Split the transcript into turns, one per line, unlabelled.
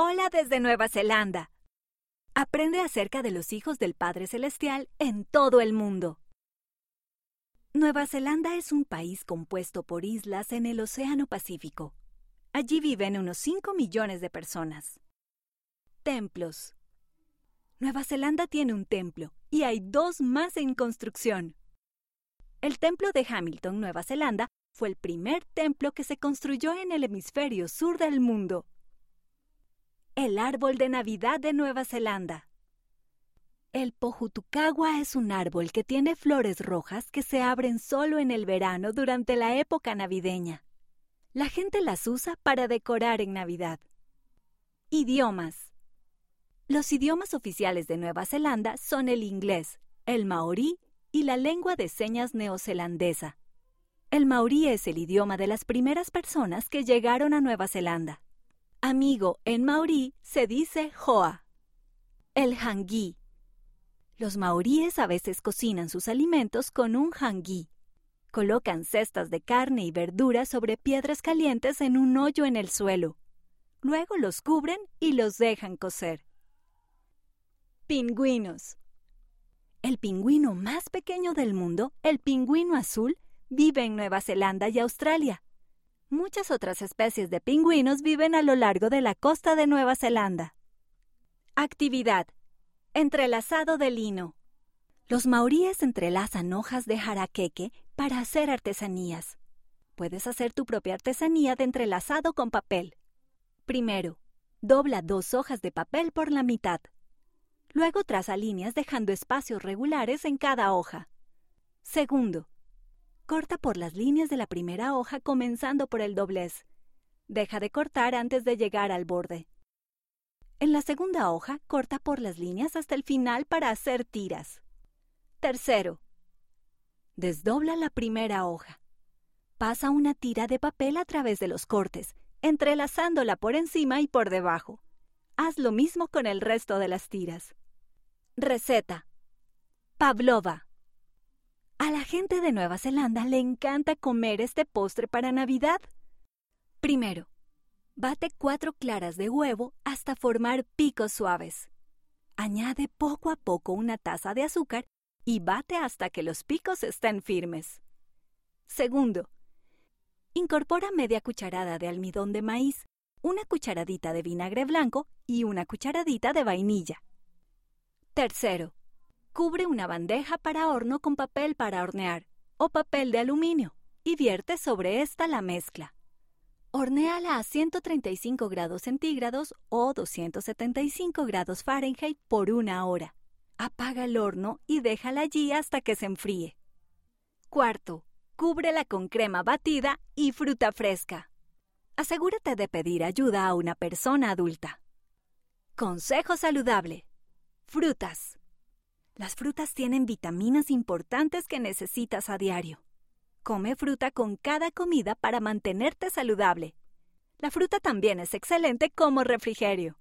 Hola desde Nueva Zelanda. Aprende acerca de los hijos del Padre Celestial en todo el mundo. Nueva Zelanda es un país compuesto por islas en el Océano Pacífico. Allí viven unos 5 millones de personas. Templos. Nueva Zelanda tiene un templo y hay dos más en construcción. El templo de Hamilton, Nueva Zelanda, fue el primer templo que se construyó en el hemisferio sur del mundo. El árbol de Navidad de Nueva Zelanda. El pojutucagua es un árbol que tiene flores rojas que se abren solo en el verano durante la época navideña. La gente las usa para decorar en Navidad. Idiomas. Los idiomas oficiales de Nueva Zelanda son el inglés, el maorí y la lengua de señas neozelandesa. El maorí es el idioma de las primeras personas que llegaron a Nueva Zelanda. Amigo en maorí se dice hoa. El hangui. Los maoríes a veces cocinan sus alimentos con un hangui. Colocan cestas de carne y verduras sobre piedras calientes en un hoyo en el suelo. Luego los cubren y los dejan cocer. Pingüinos. El pingüino más pequeño del mundo, el pingüino azul, vive en Nueva Zelanda y Australia. Muchas otras especies de pingüinos viven a lo largo de la costa de Nueva Zelanda. Actividad. Entrelazado de lino. Los maoríes entrelazan hojas de jaraqueque para hacer artesanías. Puedes hacer tu propia artesanía de entrelazado con papel. Primero, dobla dos hojas de papel por la mitad. Luego traza líneas dejando espacios regulares en cada hoja. Segundo, corta por las líneas de la primera hoja comenzando por el doblez. Deja de cortar antes de llegar al borde. En la segunda hoja, corta por las líneas hasta el final para hacer tiras. Tercero, desdobla la primera hoja. Pasa una tira de papel a través de los cortes, entrelazándola por encima y por debajo. Haz lo mismo con el resto de las tiras. Receta. Pavlova. Gente de Nueva Zelanda le encanta comer este postre para Navidad. Primero, bate cuatro claras de huevo hasta formar picos suaves. Añade poco a poco una taza de azúcar y bate hasta que los picos estén firmes. Segundo, incorpora media cucharada de almidón de maíz, una cucharadita de vinagre blanco y una cucharadita de vainilla. Tercero, cubre una bandeja para horno con papel para hornear o papel de aluminio y vierte sobre esta la mezcla. Hornéala a 135 grados centígrados o 275 grados Fahrenheit por una hora. Apaga el horno y déjala allí hasta que se enfríe. Cuarto, cúbrela con crema batida y fruta fresca. Asegúrate de pedir ayuda a una persona adulta. Consejo saludable. Frutas. Las frutas tienen vitaminas importantes que necesitas a diario. Come fruta con cada comida para mantenerte saludable. La fruta también es excelente como refrigerio.